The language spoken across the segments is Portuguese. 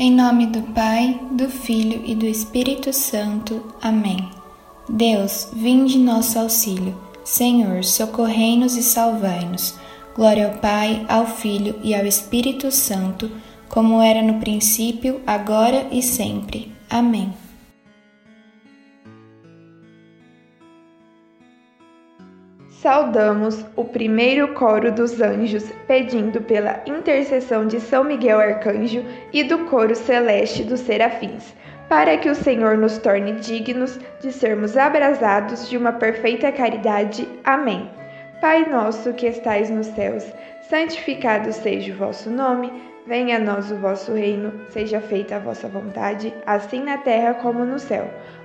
Em nome do Pai, do Filho e do Espírito Santo. Amém. Deus, vinde nosso auxílio. Senhor, socorrei-nos e salvai-nos. Glória ao Pai, ao Filho e ao Espírito Santo, como era no princípio, agora e sempre. Amém. Saudamos o primeiro coro dos anjos, pedindo pela intercessão de São Miguel Arcanjo e do coro celeste dos serafins, para que o Senhor nos torne dignos de sermos abrasados de uma perfeita caridade. Amém. Pai nosso que estais nos céus, santificado seja o vosso nome, venha a nós o vosso reino, seja feita a vossa vontade, assim na terra como no céu.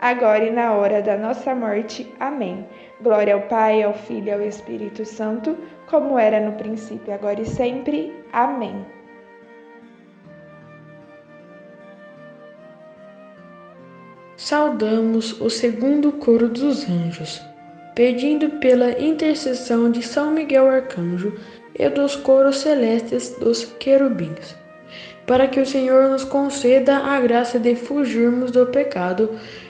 e na hora da nossa morte. Amém. Glória ao Pai, ao Filho e ao Espírito Santo, como era no princípio, agora e sempre. Amém. Saudamos o segundo coro dos anjos, pedindo pela intercessão de São Miguel Arcanjo e dos coros celestes dos querubins, para que o Senhor nos conceda a graça de fugirmos do pecado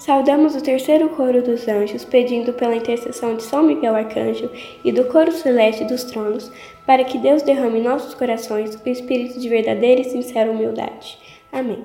Saudamos o terceiro coro dos anjos, pedindo pela intercessão de São Miguel Arcanjo e do coro celeste dos tronos, para que Deus derrame em nossos corações o espírito de verdadeira e sincera humildade. Amém.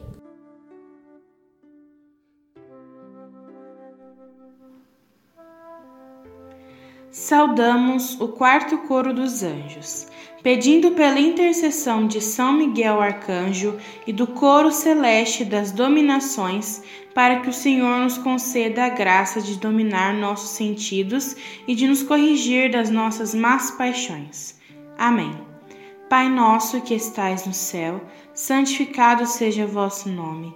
Saudamos o quarto coro dos anjos, pedindo pela intercessão de São Miguel Arcanjo e do coro celeste das dominações, para que o Senhor nos conceda a graça de dominar nossos sentidos e de nos corrigir das nossas más paixões. Amém. Pai nosso que estais no céu, santificado seja o vosso nome.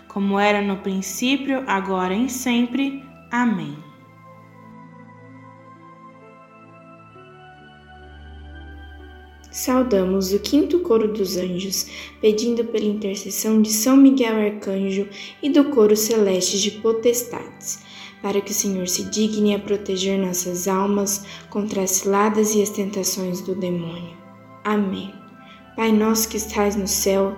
como era no princípio, agora e sempre. Amém. Saudamos o quinto coro dos anjos, pedindo pela intercessão de São Miguel Arcanjo e do coro celeste de potestades, para que o Senhor se digne a proteger nossas almas contra as ciladas e as tentações do demônio. Amém. Pai nosso que estais no céu,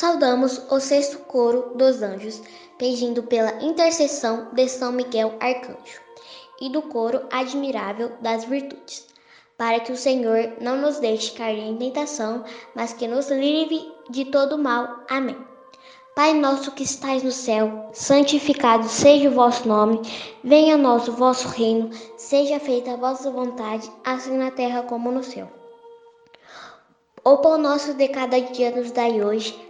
Saudamos o sexto coro dos anjos, pedindo pela intercessão de São Miguel Arcanjo e do coro admirável das virtudes, para que o Senhor não nos deixe cair em tentação, mas que nos livre de todo mal. Amém. Pai nosso que estais no céu, santificado seja o vosso nome, venha a nós o vosso reino, seja feita a vossa vontade, assim na terra como no céu. O pão nosso de cada dia nos dai hoje,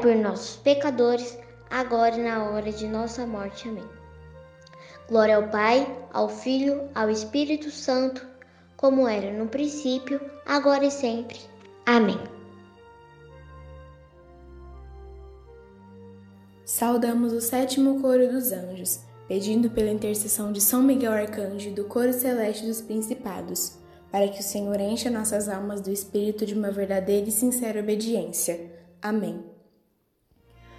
por nós, pecadores, agora e na hora de nossa morte. Amém. Glória ao Pai, ao Filho, ao Espírito Santo, como era no princípio, agora e sempre. Amém. Saudamos o sétimo coro dos anjos, pedindo pela intercessão de São Miguel Arcanjo e do coro celeste dos principados, para que o Senhor encha nossas almas do espírito de uma verdadeira e sincera obediência. Amém.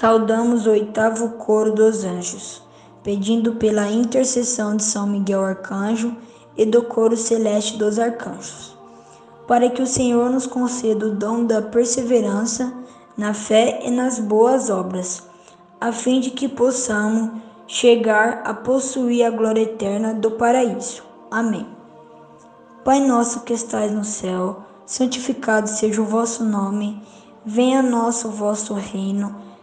Saudamos o oitavo coro dos anjos, pedindo pela intercessão de São Miguel Arcanjo e do coro celeste dos arcanjos, para que o Senhor nos conceda o dom da perseverança na fé e nas boas obras, a fim de que possamos chegar a possuir a glória eterna do paraíso. Amém. Pai nosso que estais no céu, santificado seja o vosso nome, venha a nós o vosso reino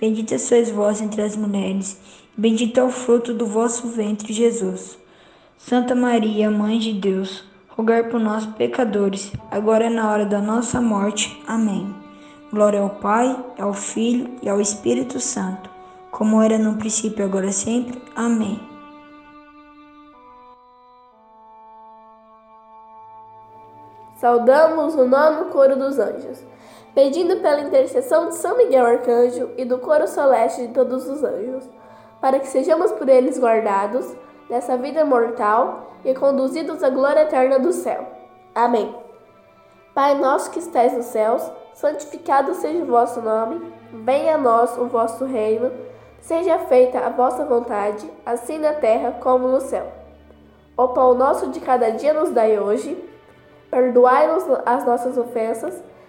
Bendita sois vós entre as mulheres, bendito é o fruto do vosso ventre, Jesus. Santa Maria, Mãe de Deus, rogai por nós, pecadores, agora é na hora da nossa morte. Amém. Glória ao Pai, ao Filho e ao Espírito Santo, como era no princípio, agora e sempre. Amém. Saudamos o nono coro dos anjos pedindo pela intercessão de São Miguel Arcanjo e do coro celeste de todos os anjos, para que sejamos por eles guardados nessa vida mortal e conduzidos à glória eterna do céu. Amém. Pai nosso que estais nos céus, santificado seja o vosso nome, venha a nós o vosso reino, seja feita a vossa vontade, assim na terra como no céu. O pão nosso de cada dia nos dai hoje, perdoai-nos as nossas ofensas,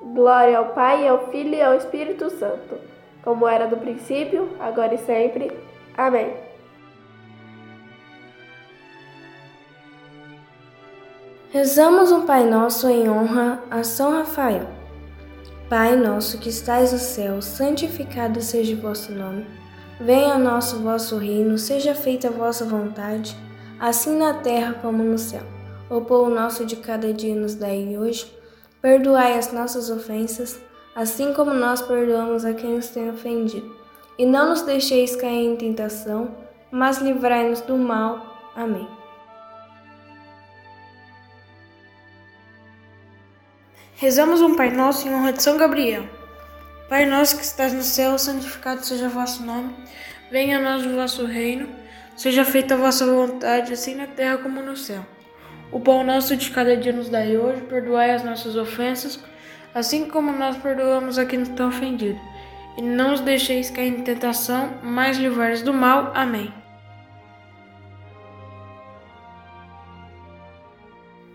Glória ao Pai, ao Filho e ao Espírito Santo, como era no princípio, agora e sempre. Amém. Rezamos um Pai Nosso em honra a São Rafael. Pai nosso que estais no céu, santificado seja o vosso nome. Venha a nosso vosso reino, seja feita a vossa vontade, assim na terra como no céu. O pão nosso de cada dia nos dai hoje Perdoai as nossas ofensas, assim como nós perdoamos a quem nos tem ofendido. E não nos deixeis cair em tentação, mas livrai-nos do mal. Amém. Rezamos um Pai Nosso em honra de São Gabriel. Pai nosso que estás no céu, santificado seja o vosso nome. Venha a nós o vosso reino. Seja feita a vossa vontade, assim na terra como no céu. O pão nosso de cada dia nos dai hoje, perdoai as nossas ofensas, assim como nós perdoamos a quem nos tem ofendido. E não os deixeis cair em tentação, mas livrai do mal. Amém.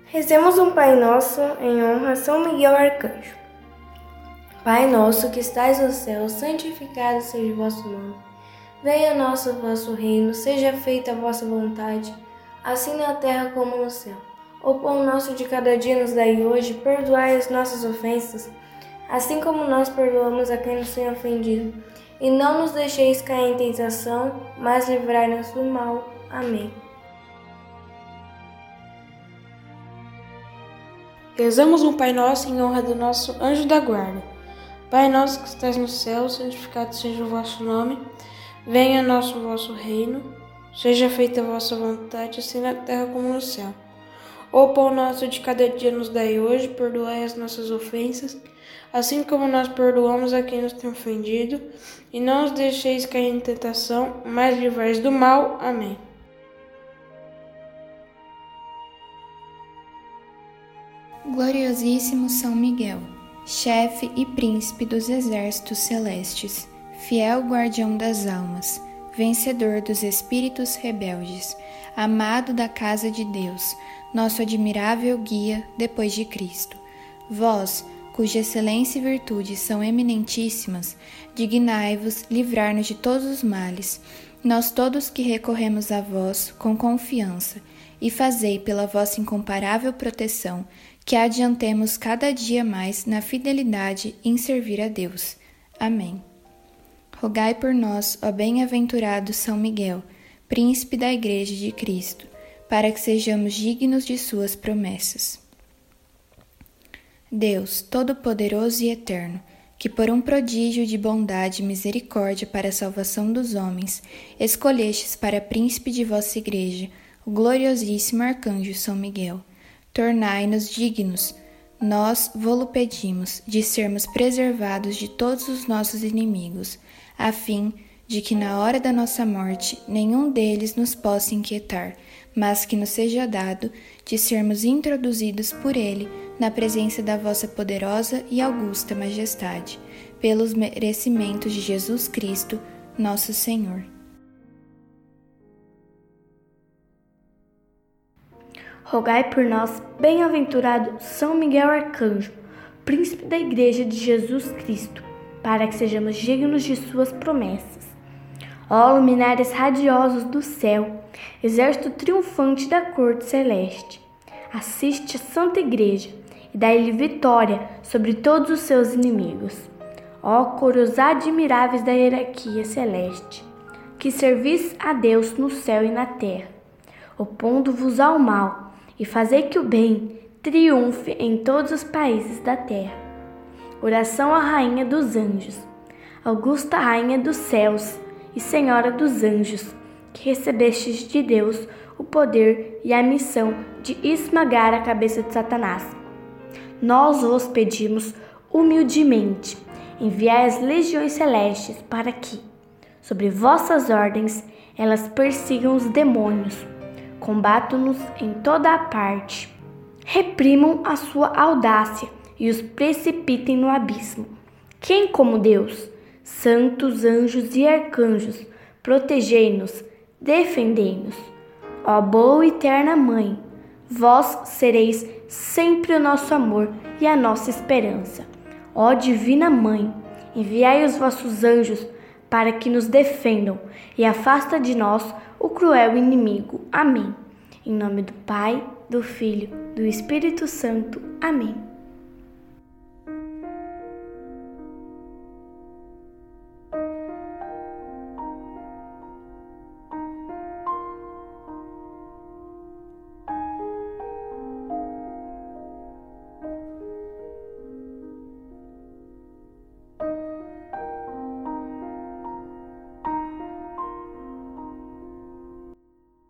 Rezemos um Pai Nosso em honra a São Miguel Arcanjo. Pai nosso que estais no céu, santificado seja o vosso nome. Venha a nosso vosso reino, seja feita a vossa vontade assim na terra como no céu. O pão nosso de cada dia nos dai hoje, perdoai as nossas ofensas, assim como nós perdoamos a quem nos tem ofendido. E não nos deixeis cair em tentação, mas livrai-nos do mal. Amém. Rezamos um Pai Nosso em honra do nosso anjo da guarda. Pai nosso que estás no céu, santificado seja o vosso nome. Venha nosso vosso reino Seja feita a vossa vontade, assim na terra como no céu. O pão nosso de cada dia nos dai hoje, perdoai as nossas ofensas, assim como nós perdoamos a quem nos tem ofendido, e não os deixeis cair em tentação, mas livrais do mal. Amém. Gloriosíssimo São Miguel, chefe e príncipe dos exércitos celestes, fiel guardião das almas, vencedor dos espíritos rebeldes, amado da casa de Deus, nosso admirável guia depois de Cristo. Vós, cuja excelência e virtude são eminentíssimas, dignai-vos livrar-nos de todos os males, nós todos que recorremos a vós com confiança, e fazei pela vossa incomparável proteção que adiantemos cada dia mais na fidelidade em servir a Deus. Amém. Rogai por nós, ó bem-aventurado São Miguel, príncipe da Igreja de Cristo, para que sejamos dignos de suas promessas. Deus, Todo-Poderoso e Eterno, que por um prodígio de bondade e misericórdia para a salvação dos homens, escolhestes para príncipe de vossa Igreja o gloriosíssimo arcanjo São Miguel, tornai-nos dignos, nós vô-lo pedimos, de sermos preservados de todos os nossos inimigos a fim de que na hora da nossa morte nenhum deles nos possa inquietar, mas que nos seja dado de sermos introduzidos por ele na presença da vossa poderosa e augusta majestade, pelos merecimentos de Jesus Cristo, nosso Senhor. Rogai por nós, bem-aventurado São Miguel Arcanjo, príncipe da Igreja de Jesus Cristo para que sejamos dignos de suas promessas. Ó luminares radiosos do céu, exército triunfante da corte celeste, assiste a Santa Igreja e dai-lhe vitória sobre todos os seus inimigos. Ó coros admiráveis da hierarquia celeste, que servis a Deus no céu e na terra, opondo-vos ao mal e fazei que o bem triunfe em todos os países da terra Oração à Rainha dos Anjos. Augusta Rainha dos céus e Senhora dos anjos, que recebestes de Deus o poder e a missão de esmagar a cabeça de Satanás. Nós vos pedimos humildemente, enviai as legiões celestes para que, sobre vossas ordens, elas persigam os demônios, combatam-nos em toda a parte, reprimam a sua audácia e os precipitem no abismo. Quem como Deus? Santos anjos e arcanjos, protegei-nos, defendei-nos. Ó boa e eterna Mãe, vós sereis sempre o nosso amor e a nossa esperança. Ó Divina Mãe, enviai os vossos anjos para que nos defendam e afasta de nós o cruel inimigo. Amém. Em nome do Pai, do Filho, do Espírito Santo. Amém.